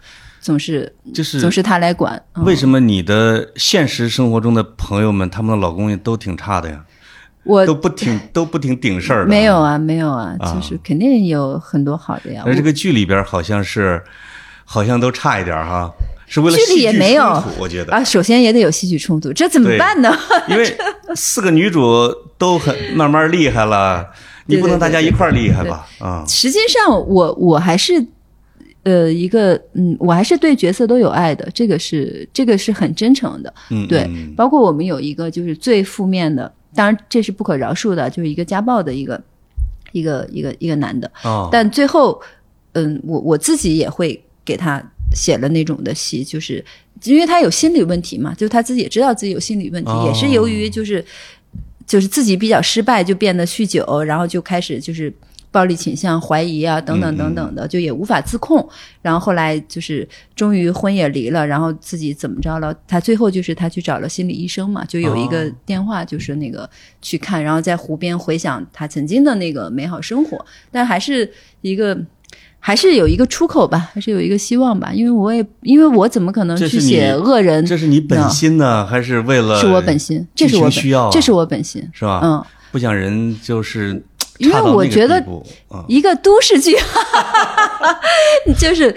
总是就是总是他来管。嗯为什么你的现实生活中的朋友们，他们的老公也都挺差的呀？我都不挺 都不挺顶事儿的。没有。啊，没有啊，啊就是肯定有很多好的呀。而这个剧里边好像是，好像都差一点哈，是为了剧里也戏剧没有冲突我觉得，啊，首先也得有戏剧冲突，这怎么办呢？因为 四个女主都很慢慢厉害了，你不能大家一块儿厉害吧？啊，实际上我，我还是呃一个嗯，我还是对角色都有爱的，这个是这个是很真诚的。嗯，对，嗯包括我们有一个就是最负面的，当然这是不可饶恕的，就是一个家暴的一个一个一个一个男的，哦，但最后，嗯，我我自己也会给他写了那种的戏，就是因为他有心理问题嘛，就他自己也知道自己有心理问题，哦也是由于就是就是自己比较失败，就变得酗酒，然后就开始就是。暴力倾向、怀疑啊，等等等等的，就也无法自控。然后后来就是终于婚也离了，然后自己怎么着了？他最后就是他去找了心理医生嘛，就有一个哦电话，就是那个去看，然后在湖边回想他曾经的那个美好生活，但还是一个。还是有一个出口吧，还是有一个希望吧，因为我也因为我怎么可能去写恶人？这是你本心呢，还是为了是我本心，这是我需要啊这是我本心，是吧？嗯，不想人就是因为我觉得一个都市剧，就是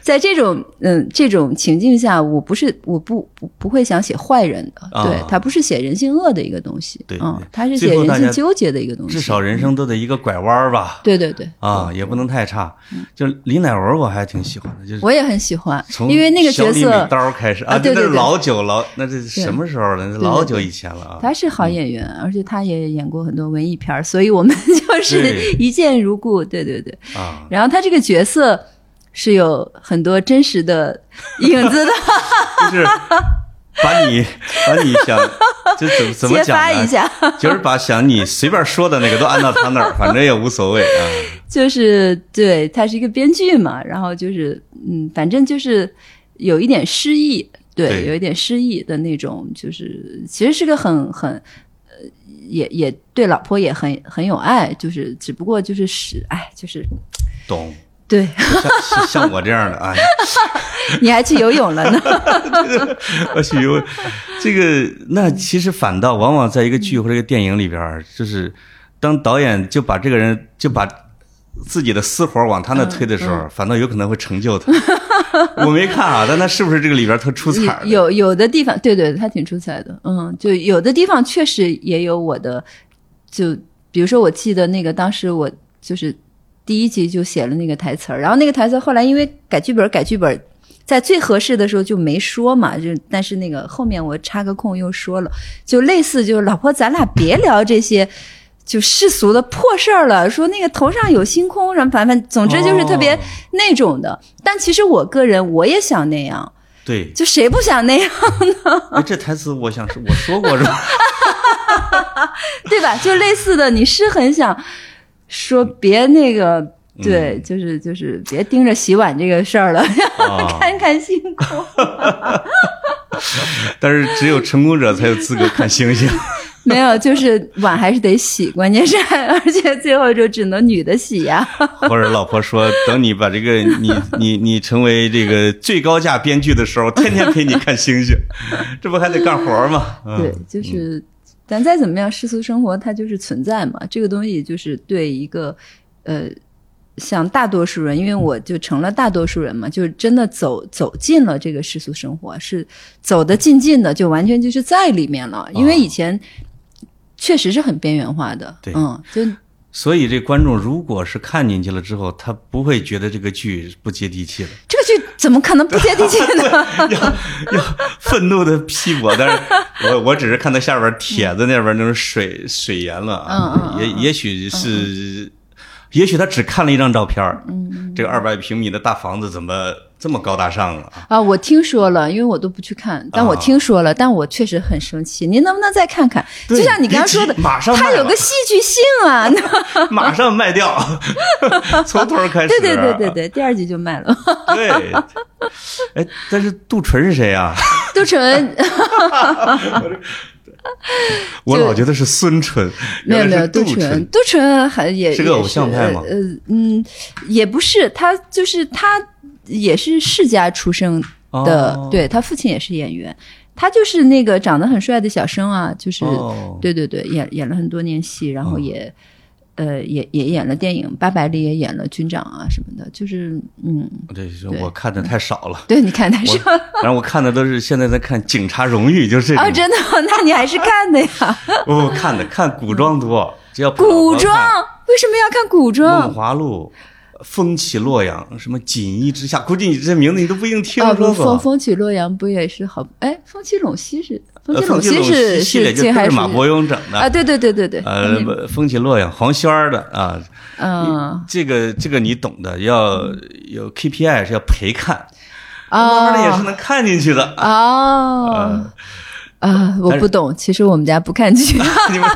在这种嗯这种情境下，我不是我不不不会想写坏人的，啊对，他不是写人性恶的一个东西，对嗯他，是写人性纠结的一个东西，至少人生都得一个拐弯儿吧？对对对，啊，也不能太差。就李乃文，我还挺喜欢的，就是我也很喜欢，从因为那个角色刀开始啊对对对老久老，那这什么时候了？老久以前了啊。他是好演员，而且他也演过很多文艺片儿，所以我们 就是一见如故。对对对，啊，然后他这个角色是有很多真实的影子的，就是把你把你想就怎么怎么揭讲呢？发一下，就是把想你随便说的那个都按到他那儿，反正也无所谓啊。就是对他是一个编剧嘛，然后就是嗯，反正就是有一点诗意，对，对有一点诗意的那种，就是其实是个很很。呃，也也对老婆也很很有爱，就是只不过就是使哎，就是懂，对，像像我这样的啊，你还去游泳了呢，我去游这个，那其实反倒往往在一个剧或者一个电影里边，就是当导演就把这个人就把自己的私活往他那推的时候，反倒有可能会成就他。我没看啊，但他是不是这个里边特出彩？有有的地方，对对，他挺出彩的，嗯，就有的地方确实也有我的，就比如说，我记得那个当时我就是第一集就写了那个台词儿，然后那个台词后来因为改剧本改剧本，在最合适的时候就没说嘛，就但是那个后面我插个空又说了，就类似就是老婆，咱俩别聊这些。就世俗的破事儿了，说那个头上有星空什么，反正总之就是特别哦那种的。但其实我个人我也想那样，对，就谁不想那样，哎，这台词我想是我说过是吧？对吧？就类似的，你是很想说别那个。对，就是就是别盯着洗碗这个事儿了，啊 看看星空。但是只有成功者才有资格看星星。没有，就是碗还是得洗，关键是还而且最后就只能女的洗呀。或者老婆说，等你把这个你你你成为这个最高价编剧的时候，天天陪你看星星，这不还得干活吗？嗯对，就是，但再怎么样，世俗生活它就是存在嘛。这个东西就是对一个呃，像大多数人，因为我就成了大多数人嘛，就是真的走走进了这个世俗生活，是走得近近的，就完全就是在里面了。因为以前确实是很边缘化的，对嗯，就所以这观众如果是看进去了之后，他不会觉得这个剧不接地气了，这个剧怎么可能不接地气呢？要要愤怒的批驳。但是我我只是看到下边帖子那边那种水水言了啊，也也许是。也许他只看了一张照片嗯，这个二百平米的大房子怎么这么高大上啊？啊，我听说了，因为我都不去看，但我啊听说了，但我确实很生气。您能不能再看看？就像你刚刚说的马上卖了它有个戏剧性啊。马上卖掉，从头开始。对对对对对，第二集就卖了。对。哎，但是杜淳是谁啊？杜淳 我老觉得是孙淳，没有没有，杜杜淳，杜淳还也是个偶像派吗？呃嗯，也不是，他就是他也是世家出生的，哦。对他父亲也是演员，他就是那个长得很帅的小生啊，就是、哦。对对对，演演了很多年戏，然后也。呃，也也演了电影，《八百里》也演了军长啊什么的，就是嗯，这是对我看的太少了。对，你看太少了然后我看的都是现在在看《警察荣誉》，就是这。哦，真的，那你还是看的呀？我看的看古装多，只要古装为什么要看古装梦装？华录》。风起洛阳，什么锦衣之下，估计你这名字你都不一定听说过。风风起洛阳不也是好？哎，风起陇西是风呃起陇风起陇是系列是这还是就是马伯庸整的啊？对对对对对，呃，风起洛阳，黄轩儿的啊，嗯这个这个你懂的，要有 KPI 是要陪看，慢慢的也是啊能看进去的。啊啊！我不懂，其实我们家不看剧。你们，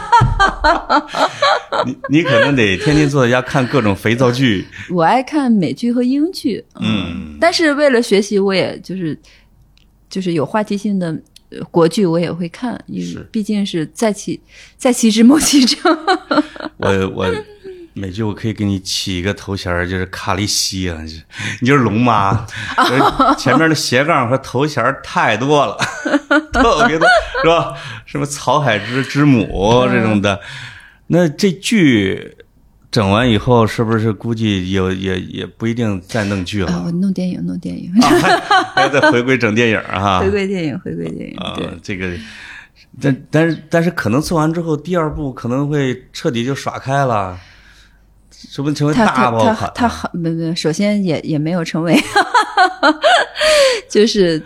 你你可能得天天坐在家看各种肥皂剧。我爱看美剧和英剧，嗯，但是为了学习，我也就是就是有话题性的呃国剧，我也会看，因为是毕竟是在其在其之谋其政。我我美剧我可以给你起一个头衔儿，就是卡利西啊，你就是龙妈，前面的斜杠和头衔太多了，特别多，是吧？什么曹海之之母这种的，那这剧。整完以后，是不是估计有也也不一定再弄剧了？啊，我弄电影，弄电影，啊，还还要再回归整电影儿哈。回归电影，回归电影，啊对。，这个，但但是但是可能做完之后，第二部可能会彻底就耍开了，是不是成为他他他大爆款。他好，没没，首先也也没有成为，就是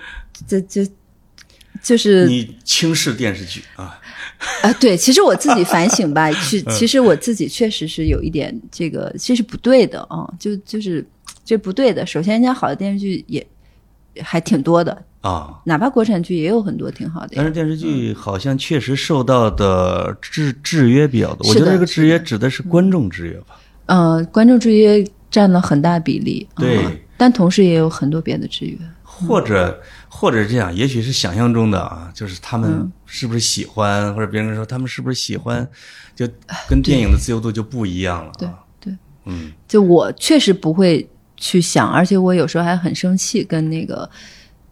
这这就是你轻视电视剧啊？啊，对，其实我自己反省吧，是其实我自己确实是有一点这个，这是不对的啊，就就是这不对的。首先，人家好的电视剧也还挺多的，啊！哪怕国产剧也有很多挺好的。但是电视剧好像确实受到的制制约比较多。我觉得这个制约指的是观众制约吧？呃，观众制约占了很大比例，对嗯但同时也有很多别的制约。或者或者这样，也许是想象中的啊，就是他们是不是喜欢，或者别人说他们是不是喜欢，就跟电影的自由度就不一样了啊。对对，嗯，就我确实不会去想，而且我有时候还很生气，跟那个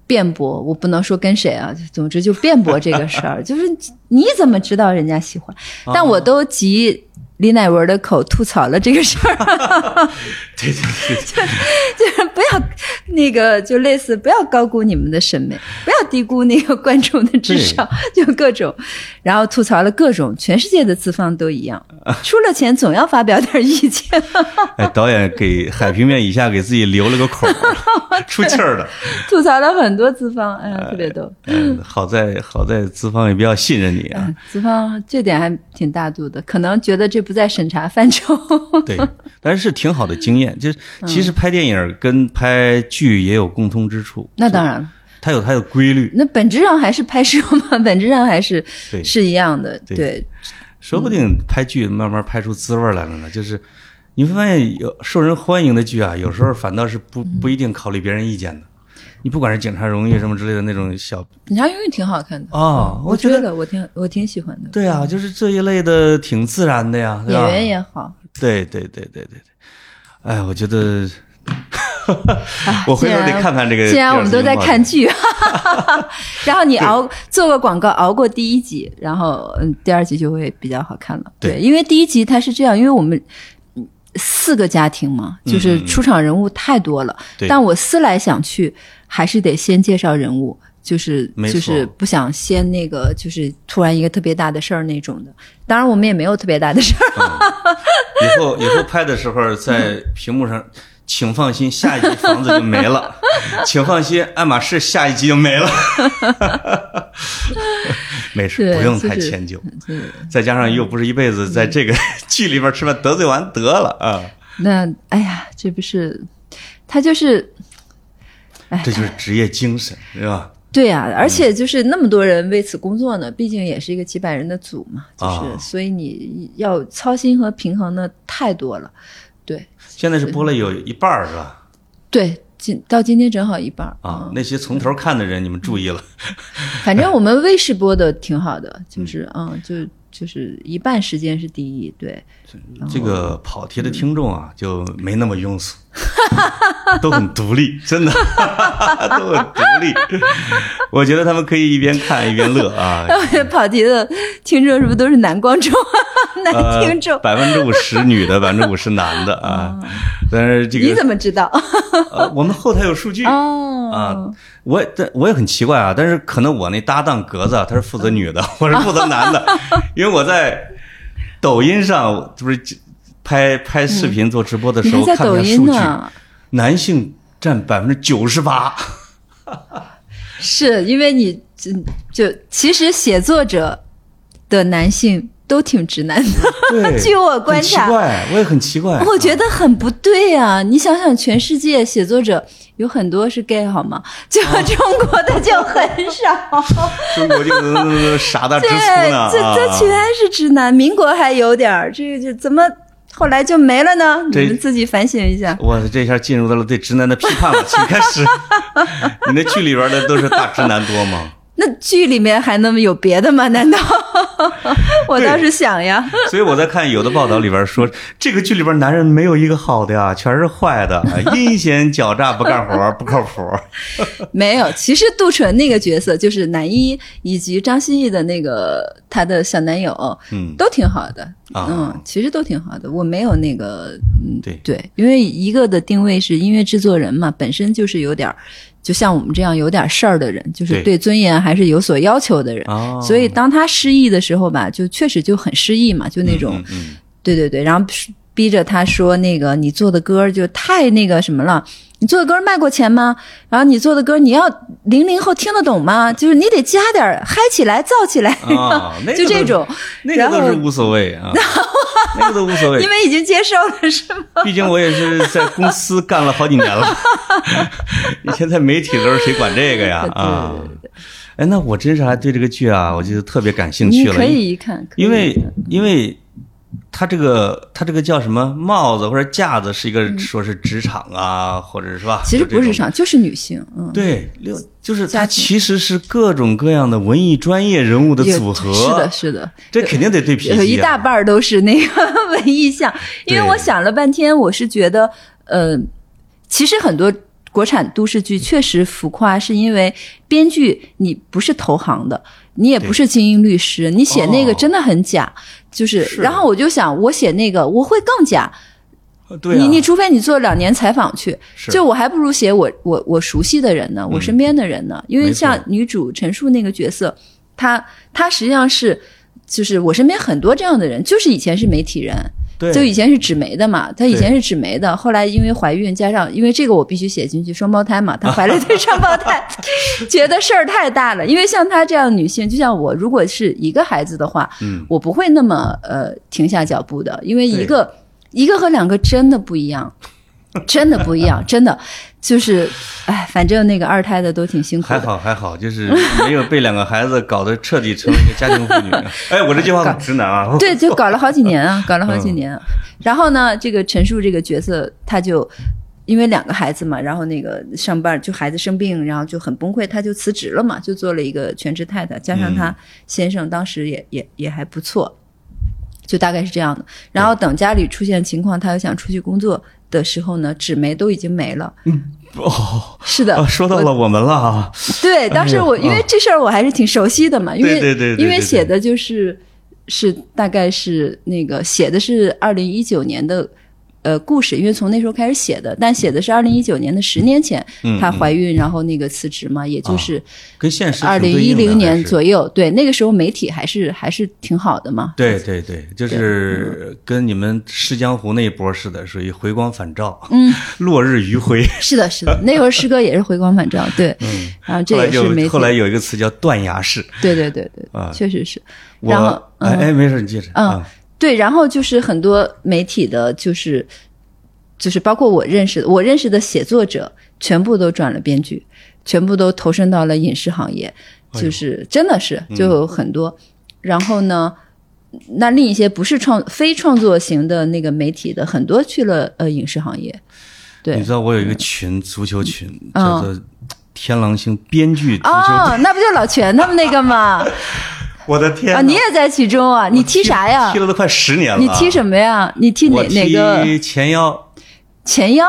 辩驳。我不能说跟谁啊，总之就辩驳这个事儿，就是你怎么知道人家喜欢？但我都急李乃文的口吐槽了这个事儿，对对对对。就是不要那个就类似不要高估你们的审美，不要低估那个观众的智商，就各种，然后吐槽了各种，全世界的资方都一样，出了钱总要发表点意见。哎，导演给 海平面以下给自己留了个口儿，出气儿了。吐槽了很多资方，哎呀，特别逗。嗯，好在好在资方也比较信任你啊。嗯资方这点还挺大度的，可能觉得这不在审查范畴。对，但是是挺好的经验。就是其嗯实拍电影跟拍剧也有共通之处，那当然了，它有它的规律。那本质上还是拍摄嘛，本质上还是是一样的。对对，说不定拍剧慢慢拍出滋味来了呢。就是你会发现，有受人欢迎的剧啊，有时候反倒是不不一定考虑别人意见的。你不管是《警察荣誉》什么之类的那种小警察荣誉挺好看的，啊，我觉得得我挺我挺喜欢的。对啊，就是这一类的挺自然的呀，对？演员也好，对对对对对对。哎，我觉得啊 我回头得看看这个。既然我们都在看，剧，然后你熬做个广告，熬过第一集，然后嗯，第二集就会比较好看了。对因为第一集它是这样，因为我们嗯四个家庭嘛，就是出场人物太多了，嗯但我思来想去，还是得先介绍人物。就是就是不想先那个，就是突然一个特别大的事儿那种的。当然我们也没有特别大的事儿，以后 以后拍的时候在屏幕上，请放心，下一集房子就没了，请放心，爱马仕下一集就没了。没事，不用太迁就。再加上又不是一辈子在这个剧里边吃饭，得罪完得了啊！那哎呀，这不是他就是哎这就是职业精神，对吧？对呀、而且就是那么多人为此工作呢，毕竟也是一个几百人的组嘛，就是、啊所以你要操心和平衡的太多了。对现在是播了有一半儿是吧？对，今到今天正好一半儿啊，那些从头看的人，你们注意了。反正我们 卫视播的挺好的，就是嗯，就就是一半时间是第一，对，这个跑题的听众啊，就没那么庸俗，都很独立，真的 都很独立。我觉得他们可以一边看一边乐啊。跑题的听众是不是都是男观众、男听众？呃百分之五十女的，百分之五十男的啊。但是这个你怎么知道？呃，我们后台有数据哦啊。我我也很奇怪啊，但是可能我那搭档格子啊，他是负责女的，我是负责男的，因为我在抖音上不是拍拍视频做直播的时候看看数据，呢？男性占百分之九十八。是因为你就就其实写作者的男性都挺直男的，对，据我观察，怪，我也很奇怪。我觉得很不对啊！你想想，全世界写作者有很多是 gay 好吗？就哦中国的就很少，中国就呃傻大直粗对，呢这这啊！全是直男。民国还有点儿，这个就怎么后来就没了呢？你们自己反省一下。我这下进入到了对直男的批判了，请开始。你那剧里边的都是大直男多吗？那剧里面还能有别的吗？难道？我倒是想呀。所以我在看有的报道里边说，这个剧里边男人没有一个好的呀，全是坏的，阴险狡诈，不干活，不靠谱。没有，其实杜淳那个角色就是男一以及张歆艺的那个他的小男友，嗯，都挺好的。啊嗯，其实都挺好的。我没有那个，嗯，对对，因为一个的定位是音乐制作人嘛，本身就是有点儿，就像我们这样有点事儿的人，就是对。对尊严还是有所要求的人。哦，所以当他失意的时候吧，就确实就很失意嘛，就那种，对对对，然后逼着他说那个你做的歌就太那个什么了，你做的歌卖过钱吗？然后你做的歌你要零零后听得懂吗？就是你得加点嗨起来、燥起来，啊，就这种，那个都是无所谓啊，那个都无所谓因为已经接受了是吗？毕竟我也是在公司干了好几年了，以前在媒体的时候谁管这个呀？啊哎，那我真是还对这个剧啊，我就特别感兴趣了。可以一看，因为因为他这个他这个叫什么？帽子或者架子是一个说是职场啊，或者是吧？其实不是职场，就是女性，嗯，对，六就是它其实是各种各样的文艺专业人物的组合，是的，是的，这肯定得对脾气、啊。有一大半儿都是那个文艺向，因为我想了半天，我是觉得，呃，其实很多国产都市剧确实浮夸，是因为编剧你不是投行的，你也不是精英律师，你写那个哦真的很假，就是，是。然后我就想，我写那个我会更假。对啊，你你除非你做两年采访去，就我还不如写我我我熟悉的人呢，我身边的人呢，因为像女主陈述那个角色，她她实际上是就是我身边很多这样的人，就是以前是媒体人，对，就以前是纸媒的嘛，她以前是纸媒的，后来因为怀孕加上因为这个我必须写进去，双胞胎嘛，她怀了一对 双胞胎，觉得事儿太大了。因为像她这样的女性，就像我，如果是一个孩子的话，嗯，我不会那么呃停下脚步的，因为一个一个和两个真的不一样，真的不一样，真的就是，哎，反正那个二胎的都挺辛苦还。好还好，就是没有被两个孩子搞得彻底成为一个家庭妇女。哎，我这句话很直男啊。对，就搞了好几年啊，搞了好嗯几年啊。然后呢，这个陈述这个角色，他就因为两个孩子嘛，然后那个上班就孩子生病，然后就很崩溃，他就辞职了嘛，就做了一个全职太太，加上嗯他先生当时也也也还不错，就大概是这样的。然后等家里出现情况，他又想出去工作的时候呢，纸媒都已经没了。嗯。哦，是的，啊说到了我们了啊。对，当时我、哎因为这事儿我还是挺熟悉的嘛，因为对对对对。因为写的就是是大概是那个写的是二零一九年的呃故事，因为从那时候开始写的，但写的是二零一九年的十年前嗯她怀孕，然后那个辞职嘛，也就是跟现实二零一零年左右，对，那个时候媒体还是还是挺好的嘛，对对对，就是跟你们《诗江湖》那一波似的，属于回光返照，嗯，落日余晖。是的，是的，那会儿诗歌也是回光返照，对，嗯，然后这也是媒体，后来有一个词叫断崖式。对对对对，啊。确实是，我然后嗯哎哎，没事，你接着。嗯啊。对，然后就是很多媒体的，就是就是包括我认识的，我认识的写作者，全部都转了编剧，全部都投身到了影视行业，就是真的是就有很多。然后呢，那另一些不是创非创作型的那个媒体的，很多去了呃影视行业。对你知道我有一个群，足球群，嗯叫做“天狼星”编剧足球。哦，那不就老全他们那个吗？我的天啊，你也在其中啊？你踢啥呀踢？了都快十年了。你踢什么呀？你踢哪哪个踢前腰，前腰？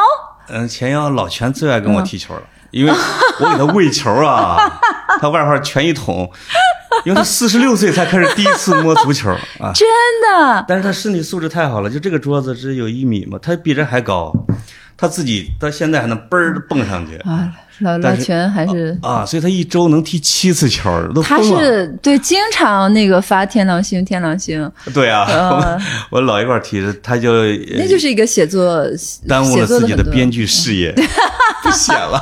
嗯，前腰老全最爱跟我踢球了，因为我给他喂球啊，他外号全一桶，因为他四十六岁才开始第一次摸足球啊，真的？但是他身体素质太好了，就这个桌子只有一米嘛，他比这还高，他自己到现在还能嘣儿蹦上去啊，老老全还是啊，所以他一周能踢七次球，都他。是对经常那个发天狼星，天狼星，对啊，呃我老一块儿踢着，他就呃那就是一个写作耽误了自己的编剧事业，不写了。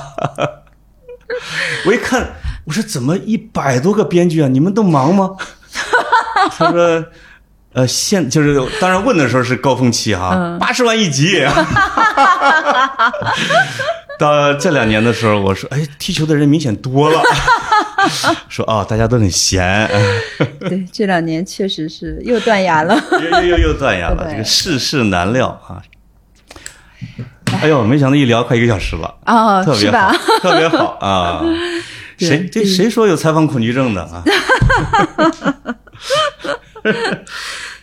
我一看，我说怎么一百多个编剧啊？你们都忙吗？他说。呃，现就是当然问的时候是高峰期哈，嗯八十、万一集。到这两年的时候，我说，哎，踢球的人明显多了。说啊、大家都很闲，对，这两年确实是又断崖了。又又又又断崖了，这个世事难料啊。哎呦，没想到一聊快一个小时了，哦，特别好？，特别好 啊！谁这谁说有采访恐惧症的啊？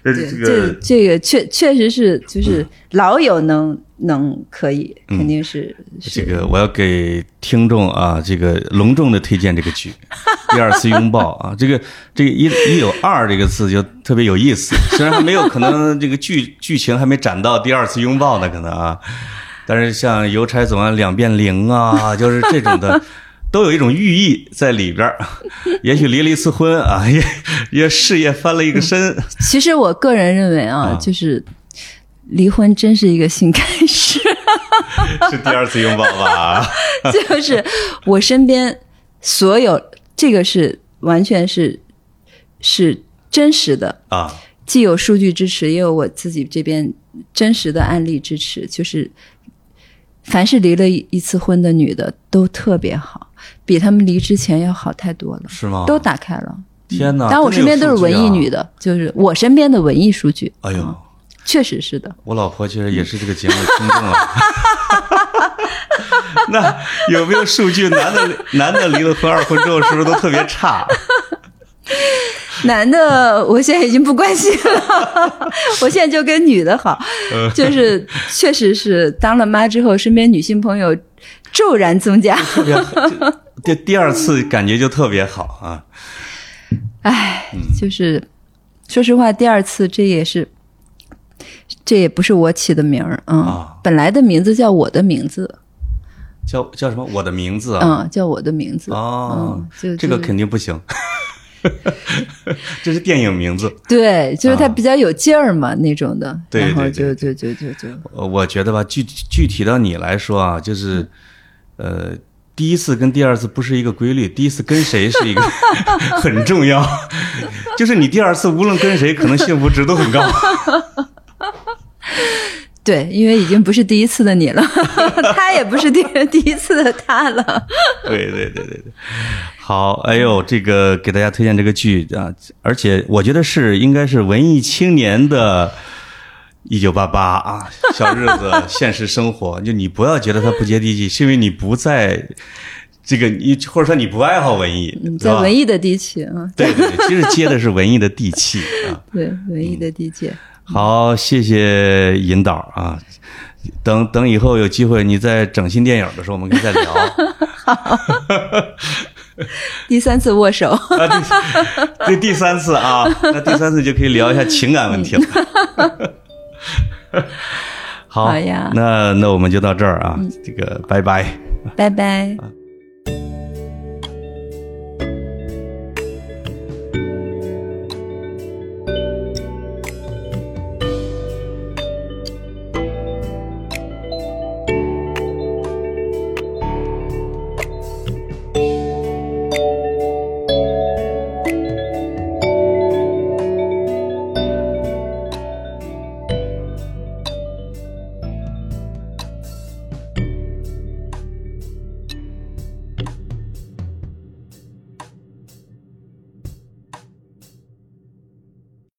这，这这个这个确确实是就是老友能能可以，肯定是这是个，我要给听众啊，这个隆重的推荐这个剧《第二次拥抱》啊，这个这个一一有二这个字就特别有意思，虽然还没有可能这个剧剧情还没展到第二次拥抱呢，可能啊，但是像邮差走完两遍零啊，就是这种的。都有一种寓意在里边儿，也许离了一次婚啊，也也事业翻了一个身，其实我个人认为啊，啊就是离婚真是一个新开始。是第二次拥抱吧？就是我身边所有这个是完全是是真实的，啊，既有数据支持，也有我自己这边真实的案例支持。就是凡是离了一一次婚的女的都特别好，比他们离之前要好太多了，是吗？都打开了。天哪！当然，我身边都是文艺女的。的，就是我身边的文艺数据，哎呦，确实是的。我老婆其实也是这个节目的听众啊。那有没有数据？男的男的离了婚二婚之后，是不是都特别差？男的，我现在已经不关心了，我现在就跟女的好，嗯就是确实是当了妈之后，身边女性朋友骤然增加。特别好，这第二次感觉就特别好啊。唉，嗯就是说实话，第二次这也是这也不是我起的名儿，嗯，啊本来的名字叫我的名字，叫叫什么？我的名字啊。嗯，叫我的名字，哦嗯，就这个肯定不行。这是电影名字。对，就是它啊比较有劲儿嘛、那种的，对然后就就就就就呃我觉得吧，具具体到你来说啊，就是，呃，第一次跟第二次不是一个规律，第一次跟谁是一个 很重要，就是你第二次无论跟谁，可能幸福值都很高。对，因为已经不是第一次的你了，他也不是第第一次的他了。对对对对对，好，哎呦，这个给大家推荐这个剧啊，而且我觉得是应该是文艺青年的。一九八八啊，小日子，现实生活，就你不要觉得它不接地气，是因为你不在这个你或者说你不爱好文艺，在文艺的地区啊，对对对，其实接的是文艺的地气啊。对文艺的地界。好，谢谢引导啊。等等，以后有机会你再整新电影的时候，我们可以再聊。第三次握手，啊，对这第三次啊，那第三次就可以聊一下情感问题了。好好呀那那我们就到这儿啊，这个拜拜。拜拜。啊